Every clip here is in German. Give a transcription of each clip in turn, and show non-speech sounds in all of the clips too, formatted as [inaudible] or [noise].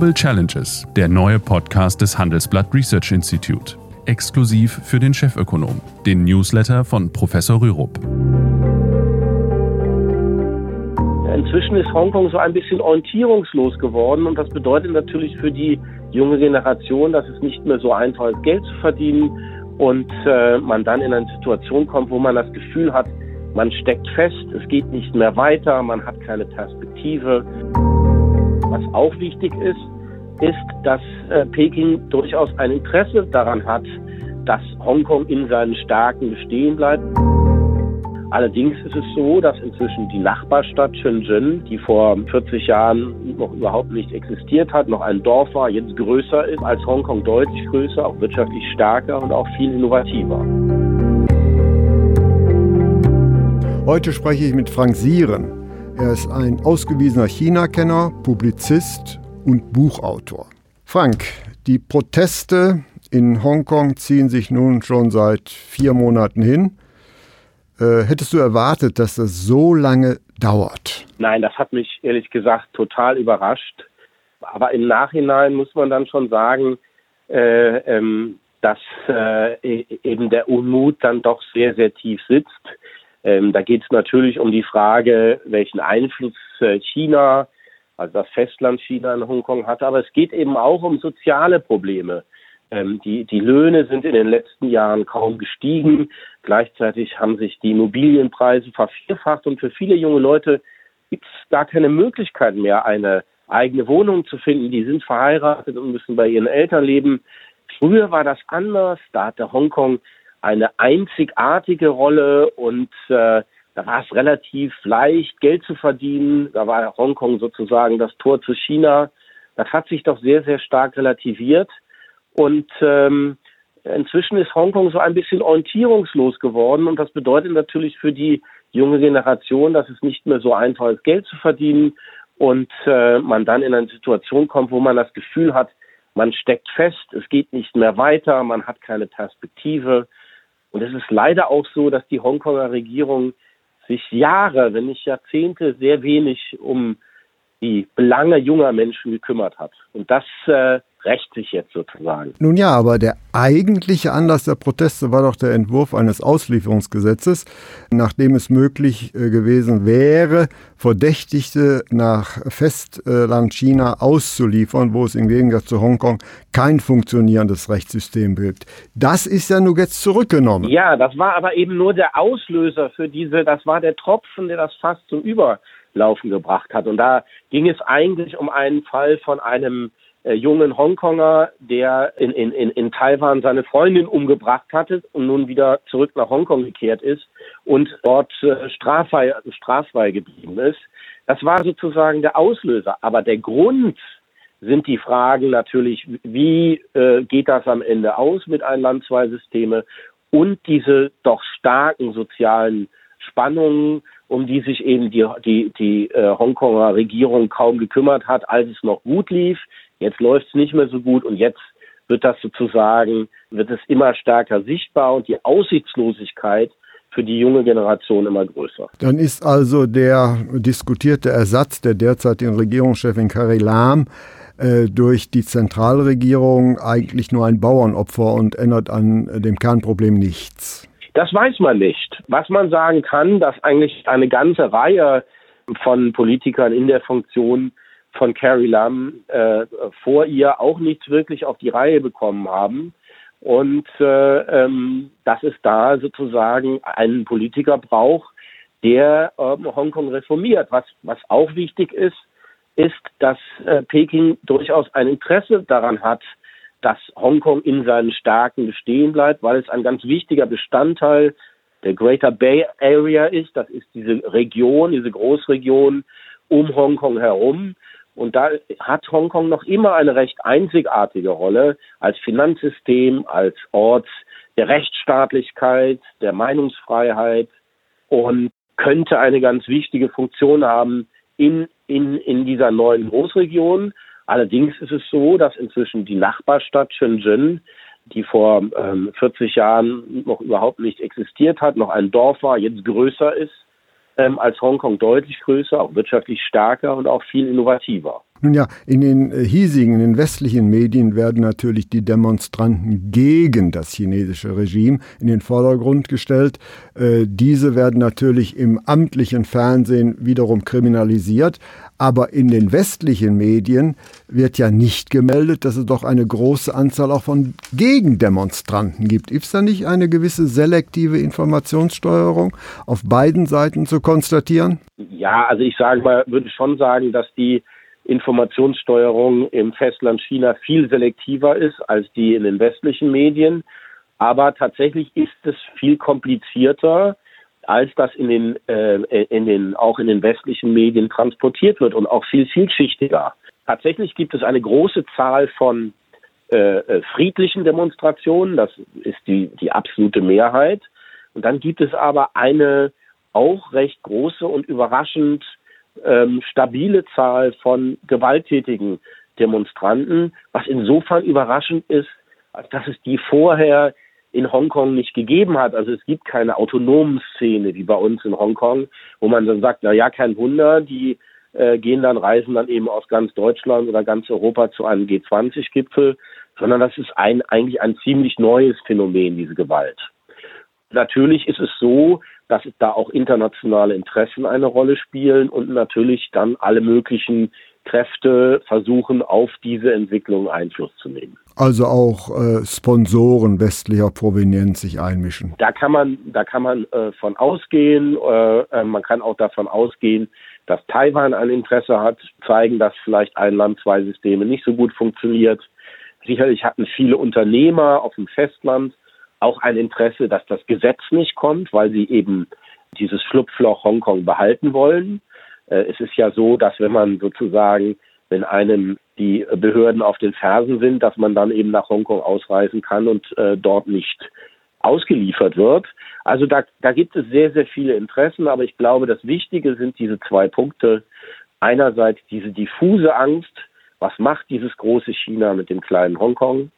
Global Challenges, der neue Podcast des Handelsblatt Research Institute. Exklusiv für den Chefökonom, den Newsletter von Professor Rürup. Inzwischen ist Hongkong so ein bisschen orientierungslos geworden und das bedeutet natürlich für die junge Generation, dass es nicht mehr so einfach ist, Geld zu verdienen und äh, man dann in eine Situation kommt, wo man das Gefühl hat, man steckt fest, es geht nicht mehr weiter, man hat keine Perspektive. Was auch wichtig ist, ist, dass äh, Peking durchaus ein Interesse daran hat, dass Hongkong in seinen Stärken bestehen bleibt. Allerdings ist es so, dass inzwischen die Nachbarstadt Shenzhen, die vor 40 Jahren noch überhaupt nicht existiert hat, noch ein Dorf war, jetzt größer ist als Hongkong, deutlich größer, auch wirtschaftlich stärker und auch viel innovativer. Heute spreche ich mit Frank Sieren. Er ist ein ausgewiesener China-Kenner, Publizist und Buchautor. Frank, die Proteste in Hongkong ziehen sich nun schon seit vier Monaten hin. Äh, hättest du erwartet, dass das so lange dauert? Nein, das hat mich ehrlich gesagt total überrascht. Aber im Nachhinein muss man dann schon sagen, äh, ähm, dass äh, e-, eben der Unmut dann doch sehr, sehr tief sitzt. Ähm, da geht es natürlich um die Frage, welchen Einfluss äh, China, also das Festland China in Hongkong hat. Aber es geht eben auch um soziale Probleme. Ähm, die, die Löhne sind in den letzten Jahren kaum gestiegen. Gleichzeitig haben sich die Immobilienpreise vervierfacht und für viele junge Leute gibt es gar keine Möglichkeit mehr, eine eigene Wohnung zu finden. Die sind verheiratet und müssen bei ihren Eltern leben. Früher war das anders. Da hatte Hongkong eine einzigartige Rolle und äh, da war es relativ leicht, Geld zu verdienen. Da war Hongkong sozusagen das Tor zu China. Das hat sich doch sehr, sehr stark relativiert. Und ähm, inzwischen ist Hongkong so ein bisschen orientierungslos geworden und das bedeutet natürlich für die junge Generation, dass es nicht mehr so einfach ist, Geld zu verdienen und äh, man dann in eine Situation kommt, wo man das Gefühl hat, man steckt fest, es geht nicht mehr weiter, man hat keine Perspektive. Und es ist leider auch so, dass die Hongkonger Regierung sich Jahre, wenn nicht Jahrzehnte, sehr wenig um die Belange junger Menschen gekümmert hat. Und das äh, rächt sich jetzt sozusagen. Nun ja, aber der eigentliche Anlass der Proteste war doch der Entwurf eines Auslieferungsgesetzes, nachdem es möglich äh, gewesen wäre, Verdächtigte nach Festland China auszuliefern, wo es im Gegensatz zu Hongkong kein funktionierendes Rechtssystem gibt. Das ist ja nun jetzt zurückgenommen. Ja, das war aber eben nur der Auslöser für diese, das war der Tropfen, der das fast zum Überlaufen gebracht hat. Und da ging es eigentlich um einen Fall von einem äh, jungen Hongkonger, der in, in, in Taiwan seine Freundin umgebracht hatte und nun wieder zurück nach Hongkong gekehrt ist und dort äh, straffrei, straffrei geblieben ist. Das war sozusagen der Auslöser. Aber der Grund sind die Fragen natürlich, wie äh, geht das am Ende aus mit ein Land, zwei Systeme und diese doch starken sozialen Spannungen, um die sich eben die, die, die äh, Hongkonger Regierung kaum gekümmert hat, als es noch gut lief. Jetzt läuft es nicht mehr so gut und jetzt wird das sozusagen, wird es immer stärker sichtbar und die Aussichtslosigkeit für die junge Generation immer größer. Dann ist also der diskutierte Ersatz der derzeitigen Regierungschefin Carrie Lam äh, durch die Zentralregierung eigentlich nur ein Bauernopfer und ändert an dem Kernproblem nichts. Das weiß man nicht. Was man sagen kann, dass eigentlich eine ganze Reihe von Politikern in der Funktion von Carrie Lam äh, vor ihr auch nichts wirklich auf die Reihe bekommen haben. Und äh, ähm, dass es da sozusagen einen Politiker braucht, der ähm, Hongkong reformiert. Was, was auch wichtig ist, ist, dass äh, Peking durchaus ein Interesse daran hat, dass Hongkong in seinen Stärken bestehen bleibt, weil es ein ganz wichtiger Bestandteil der Greater Bay Area ist. Das ist diese Region, diese Großregion um Hongkong herum. Und da hat Hongkong noch immer eine recht einzigartige Rolle als Finanzsystem, als Ort der Rechtsstaatlichkeit, der Meinungsfreiheit und könnte eine ganz wichtige Funktion haben in, in, in dieser neuen Großregion. Allerdings ist es so, dass inzwischen die Nachbarstadt Shenzhen, die vor ähm, 40 Jahren noch überhaupt nicht existiert hat, noch ein Dorf war, jetzt größer ist ähm, als Hongkong deutlich größer, auch wirtschaftlich stärker und auch viel innovativer. Nun ja, in den äh, hiesigen, in den westlichen Medien werden natürlich die Demonstranten gegen das chinesische Regime in den Vordergrund gestellt. Äh, diese werden natürlich im amtlichen Fernsehen wiederum kriminalisiert. Aber in den westlichen Medien wird ja nicht gemeldet, dass es doch eine große Anzahl auch von Gegendemonstranten gibt. Gibt es da nicht eine gewisse selektive Informationssteuerung auf beiden Seiten zu konstatieren? Ja, also ich sage mal, würde schon sagen, dass die Informationssteuerung im Festland China viel selektiver ist als die in den westlichen Medien. Aber tatsächlich ist es viel komplizierter, als das in den, äh, in den, auch in den westlichen Medien transportiert wird und auch viel vielschichtiger. Tatsächlich gibt es eine große Zahl von äh, äh friedlichen Demonstrationen, das ist die, die absolute Mehrheit. Und dann gibt es aber eine auch recht große und überraschend ähm, stabile Zahl von gewalttätigen Demonstranten, was insofern überraschend ist, dass es die vorher in Hongkong nicht gegeben hat. Also es gibt keine autonomen Szene wie bei uns in Hongkong, wo man dann sagt, na ja, kein Wunder, die äh, gehen dann, reisen dann eben aus ganz Deutschland oder ganz Europa zu einem G20-Gipfel, sondern das ist ein, eigentlich ein ziemlich neues Phänomen, diese Gewalt. Natürlich ist es so, dass da auch internationale Interessen eine Rolle spielen und natürlich dann alle möglichen Kräfte versuchen, auf diese Entwicklung Einfluss zu nehmen. Also auch äh, Sponsoren westlicher Provenienz sich einmischen. Da kann man, da kann man äh, von ausgehen. Äh, äh man kann auch davon ausgehen, dass Taiwan ein Interesse hat, zeigen, dass vielleicht ein Land, zwei Systeme nicht so gut funktioniert. Sicherlich hatten viele Unternehmer auf dem Festland auch ein Interesse, dass das Gesetz nicht kommt, weil sie eben dieses Schlupfloch Hongkong behalten wollen. Äh, es ist ja so, dass wenn man sozusagen, wenn einem die Behörden auf den Fersen sind, dass man dann eben nach Hongkong ausreisen kann und äh, dort nicht ausgeliefert wird. Also da, da gibt es sehr, sehr viele Interessen, aber ich glaube, das Wichtige sind diese zwei Punkte. Einerseits diese diffuse Angst, was macht dieses große China mit dem kleinen Hongkong?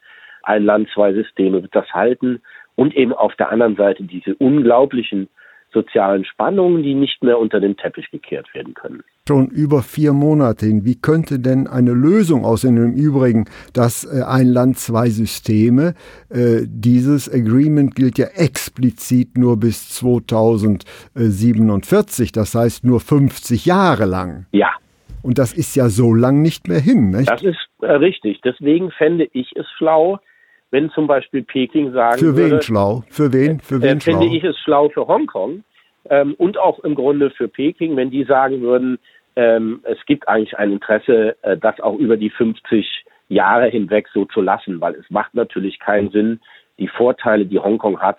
Ein Land, zwei Systeme wird das halten und eben auf der anderen Seite diese unglaublichen sozialen Spannungen, die nicht mehr unter den Teppich gekehrt werden können. Schon über vier Monate hin. Wie könnte denn eine Lösung aussehen? Im Übrigen, dass äh, ein Land, zwei Systeme, äh, dieses Agreement gilt ja explizit nur bis 2047, das heißt nur 50 Jahre lang. Ja. Und das ist ja so lang nicht mehr hin. Nicht? Das ist äh, richtig. Deswegen fände ich es schlau, wenn zum Beispiel Peking sagen Für wen würde, schlau? Für wen? Für wen äh, schlau? Finde ich es schlau für Hongkong ähm, und auch im Grunde für Peking, wenn die sagen würden, ähm, es gibt eigentlich ein Interesse, äh, das auch über die 50 Jahre hinweg so zu lassen, weil es macht natürlich keinen Sinn, die Vorteile, die Hongkong hat,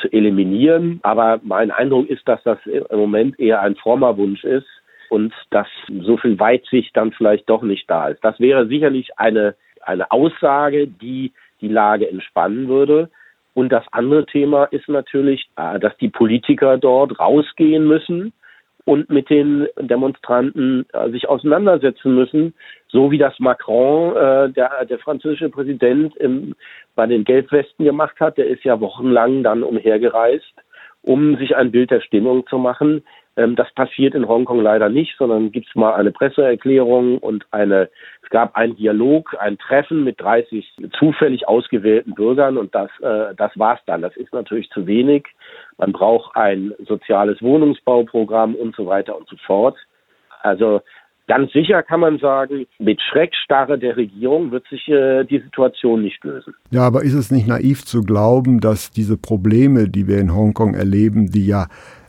zu eliminieren. Aber mein Eindruck ist, dass das im Moment eher ein frommer Wunsch ist und dass so viel Weitsicht dann vielleicht doch nicht da ist. Das wäre sicherlich eine, eine Aussage, die die Lage entspannen würde. Und das andere Thema ist natürlich, äh, dass die Politiker dort rausgehen müssen und mit den Demonstranten äh, sich auseinandersetzen müssen, so wie das Macron, äh, der, der französische Präsident, im, bei den Gelbwesten gemacht hat. Der ist ja wochenlang dann umhergereist, um sich ein Bild der Stimmung zu machen. Ähm, das passiert in Hongkong leider nicht, sondern gibt es mal eine Presseerklärung und eine, es gab einen Dialog, ein Treffen mit 30 zufällig ausgewählten Bürgern und das, äh, das war's dann. Das ist natürlich zu wenig. Man braucht ein soziales Wohnungsbauprogramm und so weiter und so fort. Also Ganz sicher kann man sagen, mit Schreckstarre der Regierung wird sich äh, die Situation nicht lösen. Ja, aber ist es nicht naiv zu glauben, dass diese Probleme, die wir in Hongkong erleben, die ja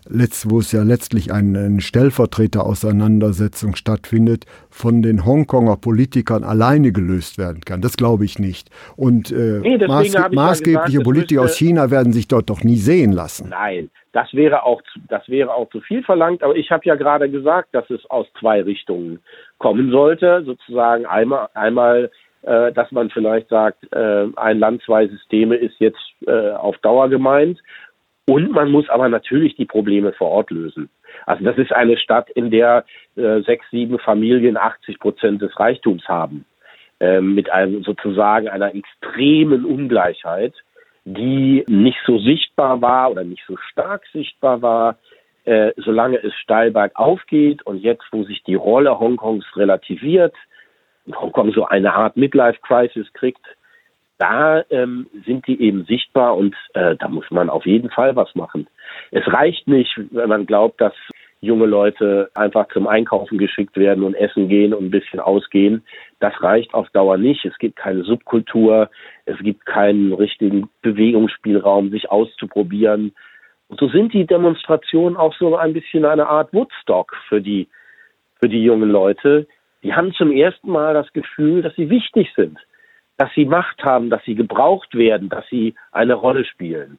letzt, wo es ja letztlich eine, eine Stellvertreterauseinandersetzung stattfindet, von den Hongkonger Politikern alleine gelöst werden kann. Das glaube ich nicht. Und äh, nee, maß, maßgebliche gesagt, Politiker aus China werden sich dort doch nie sehen lassen. Nein, das wäre auch zu, das wäre auch zu viel verlangt. Aber ich habe ja gerade gesagt, dass es aus zwei Richtungen kommen sollte. Sozusagen einmal, einmal äh, dass man vielleicht sagt, äh, ein Land, zwei Systeme ist jetzt äh, auf Dauer gemeint. Und man muss aber natürlich die Probleme vor Ort lösen. Also das ist eine Stadt, in der äh, sechs, sieben Familien 80 Prozent des Reichtums haben, äh, mit einem sozusagen einer extremen Ungleichheit, die nicht so sichtbar war oder nicht so stark sichtbar war, äh, solange es steil bergauf geht und jetzt, wo sich die Rolle Hongkongs relativiert, Hongkong so eine Art Midlife-Crisis kriegt, da ähm, sind die eben sichtbar und äh, da muss man auf jeden Fall was machen. Es reicht nicht, wenn man glaubt, dass junge Leute einfach zum Einkaufen geschickt werden und essen gehen und ein bisschen ausgehen. Das reicht auf Dauer nicht. Es gibt keine Subkultur, es gibt keinen richtigen Bewegungsspielraum, sich auszuprobieren. Und so sind die Demonstrationen auch so ein bisschen eine Art Woodstock für die, für die jungen Leute. Die haben zum ersten Mal das Gefühl, dass sie wichtig sind dass sie Macht haben, dass sie gebraucht werden, dass sie eine Rolle spielen.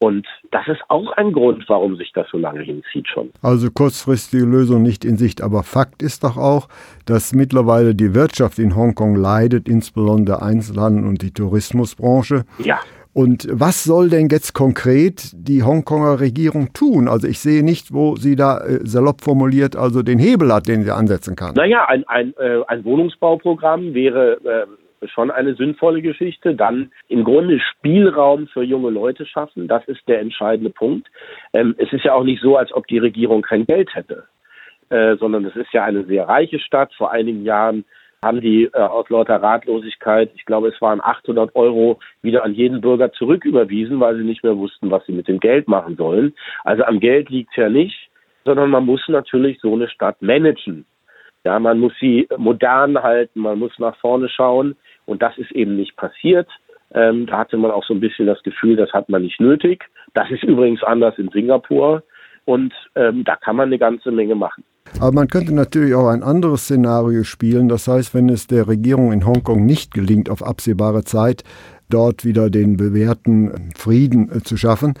Und das ist auch ein Grund, warum sich das so lange hinzieht schon. Also kurzfristige Lösung nicht in Sicht. Aber Fakt ist doch auch, dass mittlerweile die Wirtschaft in Hongkong leidet, insbesondere Einzelhandel und die Tourismusbranche. Ja. Und was soll denn jetzt konkret die Hongkonger Regierung tun? Also ich sehe nicht, wo sie da äh, salopp formuliert, also den Hebel hat, den sie ansetzen kann. Naja, ein, ein, äh, ein Wohnungsbauprogramm wäre schon eine sinnvolle Geschichte. Dann im Grunde Spielraum für junge Leute schaffen. Das ist der entscheidende Punkt. Ähm, es ist ja auch nicht so, als ob die Regierung kein Geld hätte, äh, sondern es ist ja eine sehr reiche Stadt. Vor einigen Jahren haben die äh, aus lauter Ratlosigkeit, ich glaube, es waren 800 Euro wieder an jeden Bürger zurücküberwiesen, weil sie nicht mehr wussten, was sie mit dem Geld machen sollen. Also am Geld liegt ja nicht, sondern man muss natürlich so eine Stadt managen. Ja, man muss sie modern halten, man muss nach vorne schauen. Und das ist eben nicht passiert. Ähm, da hatte man auch so ein bisschen das Gefühl, das hat man nicht nötig. Das ist übrigens anders in Singapur. Und ähm, da kann man eine ganze Menge machen. Aber man könnte natürlich auch ein anderes Szenario spielen. Das heißt, wenn es der Regierung in Hongkong nicht gelingt, auf absehbare Zeit dort wieder den bewährten Frieden äh, zu schaffen,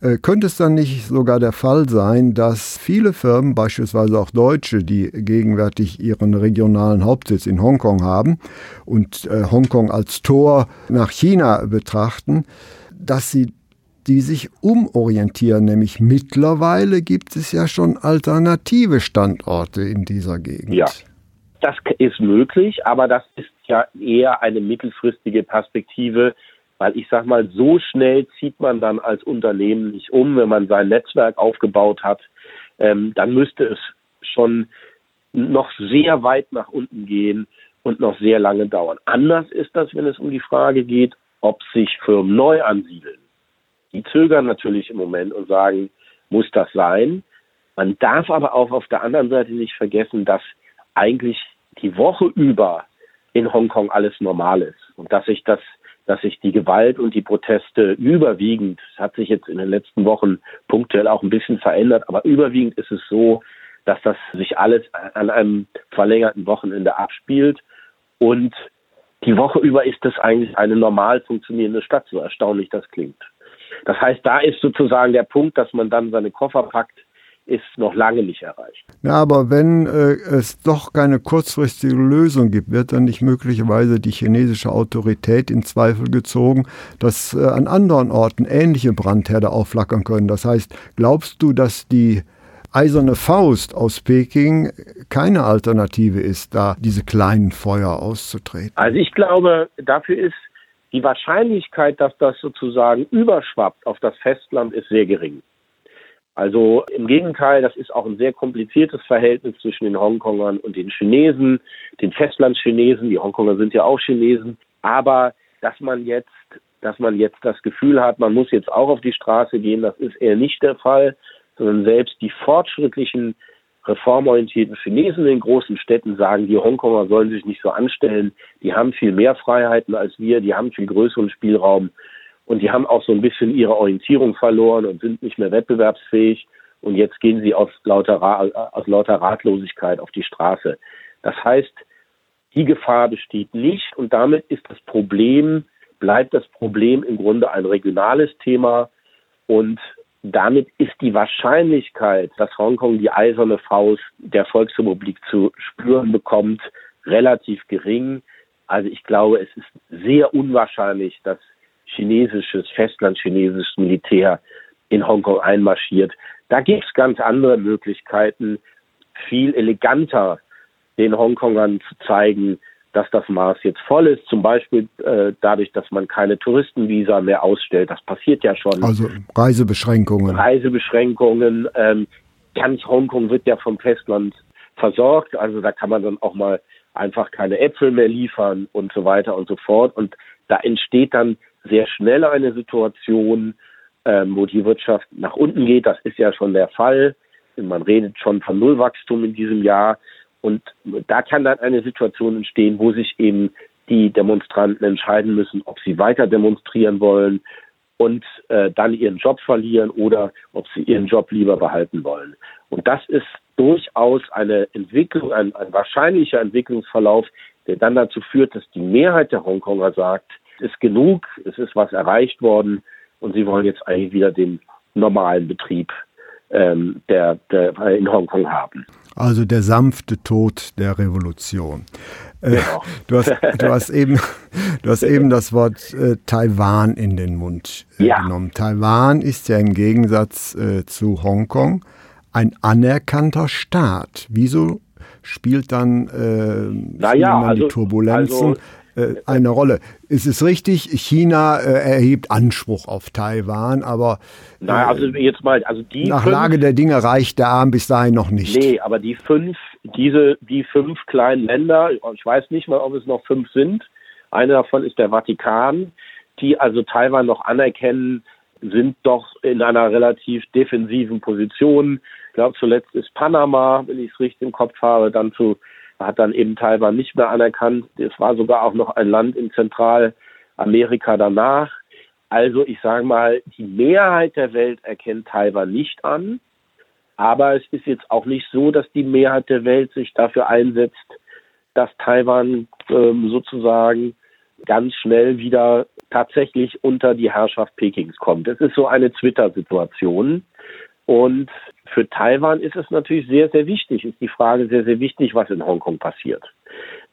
könnte es dann nicht sogar der Fall sein, dass viele Firmen, beispielsweise auch Deutsche, die gegenwärtig ihren regionalen Hauptsitz in Hongkong haben und äh, Hongkong als Tor nach China betrachten, dass sie die sich umorientieren, nämlich mittlerweile gibt es ja schon alternative Standorte in dieser Gegend. Ja, das ist möglich, aber das ist ja eher eine mittelfristige Perspektive, weil ich sag mal, so schnell zieht man dann als Unternehmen nicht um, wenn man sein Netzwerk aufgebaut hat. Ähm, dann müsste es schon noch sehr weit nach unten gehen und noch sehr lange dauern. Anders ist das, wenn es um die Frage geht, ob sich Firmen neu ansiedeln. Die zögern natürlich im Moment und sagen, muss das sein? Man darf aber auch auf der anderen Seite nicht vergessen, dass eigentlich die Woche über in Hongkong alles normal ist und dass sich das dass sich die Gewalt und die Proteste überwiegend, das hat sich jetzt in den letzten Wochen punktuell auch ein bisschen verändert, aber überwiegend ist es so, dass das sich alles an einem verlängerten Wochenende abspielt und die Woche über ist es eigentlich eine normal funktionierende Stadt, so erstaunlich das klingt. Das heißt, da ist sozusagen der Punkt, dass man dann seine Koffer packt ist noch lange nicht erreicht. Ja, aber wenn äh, es doch keine kurzfristige Lösung gibt, wird dann nicht möglicherweise die chinesische Autorität in Zweifel gezogen, dass äh, an anderen Orten ähnliche Brandherde aufflackern können. Das heißt, glaubst du, dass die eiserne Faust aus Peking keine Alternative ist, da diese kleinen Feuer auszutreten? Also ich glaube, dafür ist die Wahrscheinlichkeit, dass das sozusagen überschwappt auf das Festland, ist sehr gering. Also im Gegenteil, das ist auch ein sehr kompliziertes Verhältnis zwischen den Hongkongern und den Chinesen, den Festlandchinesen. Die Hongkonger sind ja auch Chinesen. Aber dass man jetzt, dass man jetzt das Gefühl hat, man muss jetzt auch auf die Straße gehen, das ist eher nicht der Fall, sondern selbst die fortschrittlichen reformorientierten Chinesen in großen Städten sagen, die Hongkonger sollen sich nicht so anstellen, die haben viel mehr Freiheiten als wir, die haben viel größeren Spielraum und die haben auch so ein bisschen ihre Orientierung verloren und sind nicht mehr wettbewerbsfähig. Und jetzt gehen sie aus lauter, aus lauter Ratlosigkeit auf die Straße. Das heißt, die Gefahr besteht nicht und damit ist das Problem, bleibt das Problem im Grunde ein regionales Thema und damit ist die Wahrscheinlichkeit, dass Hongkong die eiserne Faust der Volksrepublik zu spüren bekommt, relativ gering. Also ich glaube, es ist sehr unwahrscheinlich, dass chinesisches, festlandchinesisches Militär in Hongkong einmarschiert. Da gibt es ganz andere Möglichkeiten, viel eleganter den Hongkongern zu zeigen, dass das Maß jetzt voll ist. Zum Beispiel äh, dadurch, dass man keine Touristenvisa mehr ausstellt. Das passiert ja schon. Also Reisebeschränkungen. Reisebeschränkungen. Ähm, ganz Hongkong wird ja vom Festland versorgt. Also da kann man dann auch mal einfach keine Äpfel mehr liefern und so weiter und so fort. Und da entsteht dann sehr schnell eine Situation, ähm, wo die Wirtschaft nach unten geht. Das ist ja schon der Fall. Man redet schon von Nullwachstum in diesem Jahr. Und da kann dann eine Situation entstehen, wo sich eben die Demonstranten entscheiden müssen, ob sie weiter demonstrieren wollen und äh, dann ihren Job verlieren oder ob sie ihren Job lieber behalten wollen. Und das ist durchaus eine Entwicklung, ein, ein wahrscheinlicher Entwicklungsverlauf, der dann dazu führt, dass die Mehrheit der Hongkonger sagt, ist genug, es ist was erreicht worden und sie wollen jetzt eigentlich wieder den normalen Betrieb ähm, der, der in Hongkong haben. Also der sanfte Tod der Revolution. Äh, genau. du, hast, du, [laughs] hast eben, du hast eben das Wort äh, Taiwan in den Mund äh, ja. genommen. Taiwan ist ja im Gegensatz äh, zu Hongkong ein anerkannter Staat. Wieso spielt dann äh, naja, also, die Turbulenzen also, äh, eine Rolle. Es ist richtig, China äh, erhebt Anspruch auf Taiwan, aber naja, also äh, jetzt mal, also die nach fünf, Lage der Dinge reicht der Arm bis dahin noch nicht. Nee, aber die fünf, diese, die fünf kleinen Länder, ich weiß nicht mal, ob es noch fünf sind. Eine davon ist der Vatikan, die also Taiwan noch anerkennen, sind doch in einer relativ defensiven Position. Ich glaube, zuletzt ist Panama, wenn ich es richtig im Kopf habe, dann zu hat dann eben Taiwan nicht mehr anerkannt. Es war sogar auch noch ein Land in Zentralamerika danach. Also ich sage mal, die Mehrheit der Welt erkennt Taiwan nicht an. Aber es ist jetzt auch nicht so, dass die Mehrheit der Welt sich dafür einsetzt, dass Taiwan ähm, sozusagen ganz schnell wieder tatsächlich unter die Herrschaft Pekings kommt. Es ist so eine Twitter-Situation. Und für Taiwan ist es natürlich sehr, sehr wichtig, ist die Frage sehr, sehr wichtig, was in Hongkong passiert.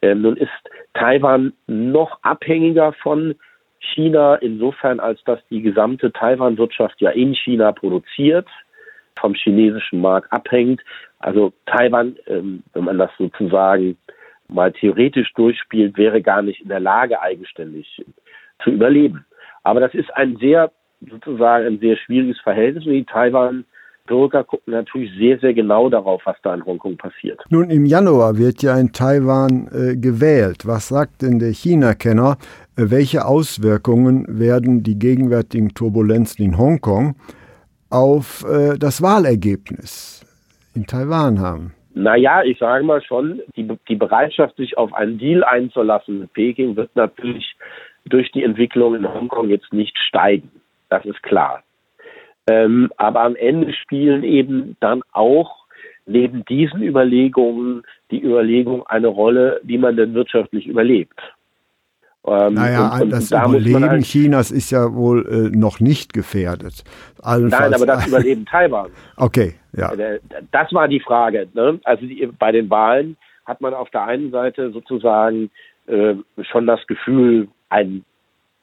Ähm, nun ist Taiwan noch abhängiger von China insofern, als dass die gesamte Taiwan-Wirtschaft ja in China produziert, vom chinesischen Markt abhängt. Also Taiwan, ähm, wenn man das sozusagen mal theoretisch durchspielt, wäre gar nicht in der Lage, eigenständig zu überleben. Aber das ist ein sehr, sozusagen ein sehr schwieriges Verhältnis. Die Taiwan Bürger gucken natürlich sehr, sehr genau darauf, was da in Hongkong passiert. Nun, im Januar wird ja in Taiwan äh, gewählt. Was sagt denn der China-Kenner? Äh, welche Auswirkungen werden die gegenwärtigen Turbulenzen in Hongkong auf äh, das Wahlergebnis in Taiwan haben? Naja, ich sage mal schon, die, die Bereitschaft, sich auf einen Deal einzulassen mit Peking, wird natürlich durch die Entwicklung in Hongkong jetzt nicht steigen. Das ist klar. Ähm, aber am Ende spielen eben dann auch neben diesen Überlegungen die Überlegung eine Rolle, wie man denn wirtschaftlich überlebt. Ähm, naja, und, und das da Überleben halt, Chinas ist ja wohl äh, noch nicht gefährdet. Allenfalls, nein, aber das [laughs] Überleben Taiwan. Okay, ja. Äh, das war die Frage. Ne? Also die, bei den Wahlen hat man auf der einen Seite sozusagen äh, schon das Gefühl, ein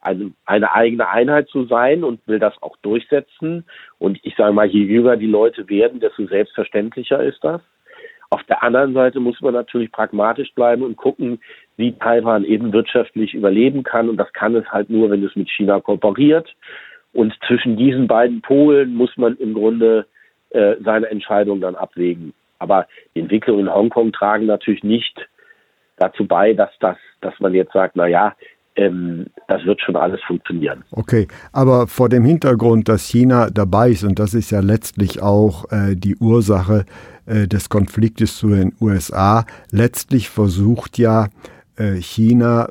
eine, eine eigene Einheit zu sein und will das auch durchsetzen. Und ich sage mal, je jünger die Leute werden, desto selbstverständlicher ist das. Auf der anderen Seite muss man natürlich pragmatisch bleiben und gucken, wie Taiwan eben wirtschaftlich überleben kann. Und das kann es halt nur, wenn es mit China kooperiert. Und zwischen diesen beiden Polen muss man im Grunde äh, seine Entscheidung dann abwägen. Aber die Entwicklungen in Hongkong tragen natürlich nicht dazu bei, dass das, dass man jetzt sagt, na ja, ähm, das wird schon alles funktionieren. Okay, aber vor dem Hintergrund, dass China dabei ist, und das ist ja letztlich auch äh, die Ursache äh, des Konfliktes zu den USA, letztlich versucht ja äh, China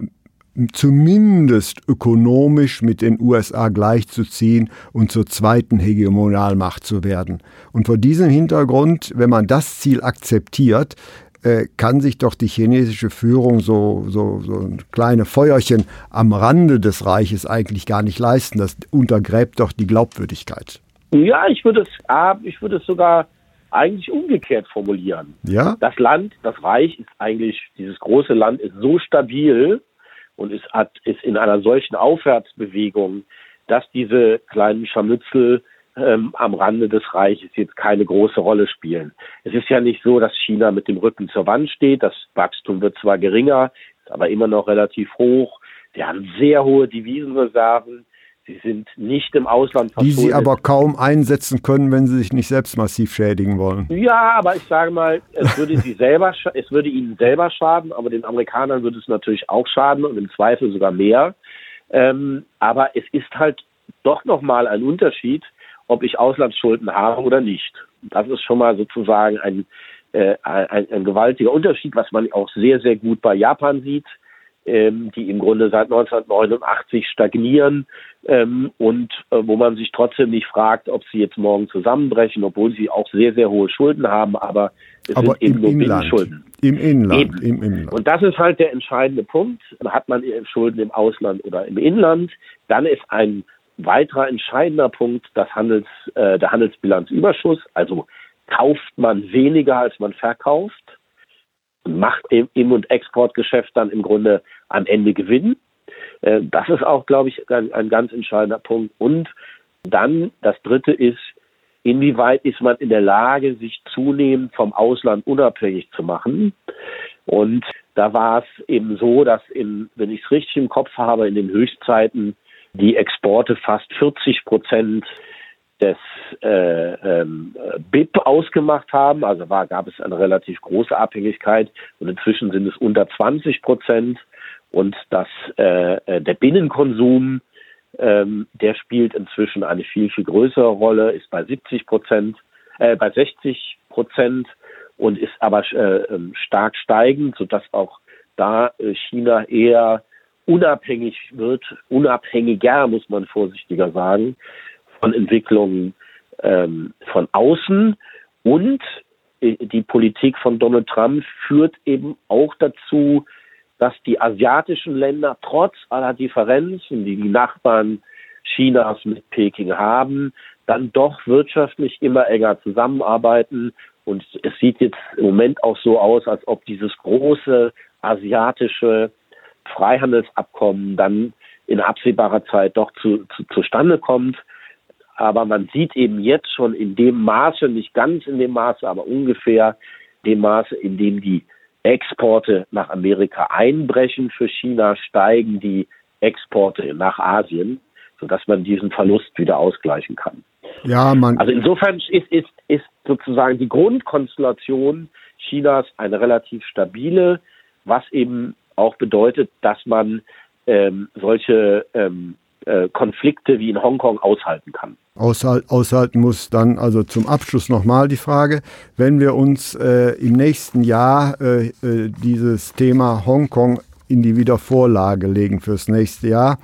zumindest ökonomisch mit den USA gleichzuziehen und zur zweiten Hegemonialmacht zu werden. Und vor diesem Hintergrund, wenn man das Ziel akzeptiert, äh, kann sich doch die chinesische Führung so, so, so ein kleine Feuerchen am Rande des Reiches eigentlich gar nicht leisten. Das untergräbt doch die Glaubwürdigkeit. Ja, ich würde es, ich würde es sogar eigentlich umgekehrt formulieren. Ja? Das Land, das Reich ist eigentlich, dieses große Land ist so stabil und ist, hat, ist in einer solchen Aufwärtsbewegung, dass diese kleinen Scharmützel ähm, am Rande des Reiches jetzt keine große Rolle spielen. Es ist ja nicht so, dass China mit dem Rücken zur Wand steht. Das Wachstum wird zwar geringer, ist aber immer noch relativ hoch. Wir haben sehr hohe Devisenreserven. Sie sind nicht im Ausland. Die Sie aber kaum einsetzen können, wenn Sie sich nicht selbst massiv schädigen wollen. Ja, aber ich sage mal, es würde Sie selber, es würde Ihnen selber schaden, aber den Amerikanern würde es natürlich auch schaden und im Zweifel sogar mehr. Ähm, aber es ist halt doch nochmal ein Unterschied, ob ich Auslandsschulden habe oder nicht. Das ist schon mal sozusagen ein, äh, ein, ein gewaltiger Unterschied, was man auch sehr, sehr gut bei Japan sieht ähm, die im Grunde seit 1989 stagnieren ähm, und äh, wo man sich trotzdem nicht fragt, ob sie jetzt morgen zusammenbrechen, obwohl sie auch sehr, sehr hohe Schulden haben, aber es aber sind eben nur. Schulden. Im Inland, Im Inland. Und das ist halt der entscheidende Punkt. Hat man Schulden im Ausland oder im Inland, dann ist ein weiterer entscheidender Punkt das Handels, äh, der Handelsbilanzüberschuss. Also kauft man weniger, als man verkauft macht im Im- und Exportgeschäft dann im Grunde am Ende Gewinn. Äh, das ist auch, glaube ich, ein, ein ganz entscheidender Punkt. Und dann das Dritte ist, inwieweit ist man in der Lage, sich zunehmend vom Ausland unabhängig zu machen. Und da war es eben so, dass in, wenn ich es richtig im Kopf habe, in den Höchstzeiten die Exporte fast 40 Prozent des äh, ähm, BIP ausgemacht haben. Also war, gab es eine relativ große Abhängigkeit und inzwischen sind es unter 20 Prozent. Und das, äh, äh, der Binnenkonsum, ähm, der spielt inzwischen eine viel, viel größere Rolle, ist bei 70 Prozent, äh, bei 60 Prozent und ist aber äh, ähm, stark steigend, sodass auch da äh, China eher unabhängig wird, unabhängiger, muss man vorsichtiger sagen, von Entwicklungen ähm, von außen und äh, die Politik von Donald Trump führt eben auch dazu, dass die asiatischen Länder trotz aller Differenzen, die die Nachbarn Chinas mit Peking haben, dann doch wirtschaftlich immer enger zusammenarbeiten. Und es sieht jetzt im Moment auch so aus, als ob dieses große asiatische Freihandelsabkommen dann in absehbarer Zeit doch zu, zu, zustande kommt. Aber man sieht eben jetzt schon in dem Maße, nicht ganz in dem Maße, aber ungefähr dem Maße, in dem die Exporte nach Amerika einbrechen für China, steigen die Exporte nach Asien, sodass man diesen Verlust wieder ausgleichen kann. Ja, man also insofern ist, ist, ist sozusagen die Grundkonstellation Chinas eine relativ stabile, was eben auch bedeutet, dass man ähm, solche ähm, äh, Konflikte wie in Hongkong aushalten kann. aushalten muss dann also zum Abschluss nochmal die Frage, wenn wir uns äh, im nächsten Jahr äh, äh, dieses Thema Hongkong in die Wiedervorlage legen fürs nächste Jahr,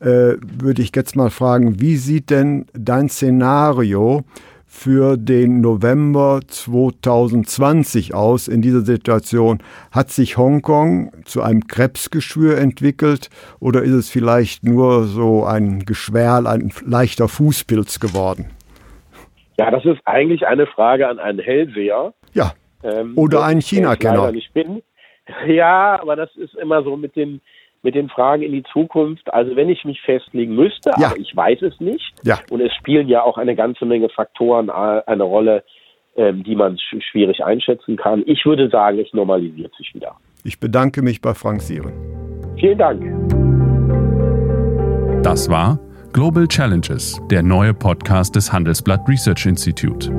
äh, würde ich jetzt mal fragen, wie sieht denn dein Szenario für den November 2020 aus in dieser Situation? Hat sich Hongkong zu einem Krebsgeschwür entwickelt oder ist es vielleicht nur so ein Geschwärl, ein leichter Fußpilz geworden? Ja, das ist eigentlich eine Frage an einen Hellseher. Ja. Ähm, oder einen China-Kenner. [laughs] Ja, aber das ist immer so mit den mit den Fragen in die Zukunft. Also wenn ich mich festlegen müsste, ja. aber ich weiß es nicht. Ja. Und es spielen ja auch eine ganze Menge Faktoren äh, eine Rolle, ähm, die man schwierig einschätzen kann. Ich würde sagen, es normalisiert sich wieder. Ich bedanke mich bei Frank Sieren. Vielen Dank. Das war Global Challenges, der neue Podcast des Handelsblatt Research Institute.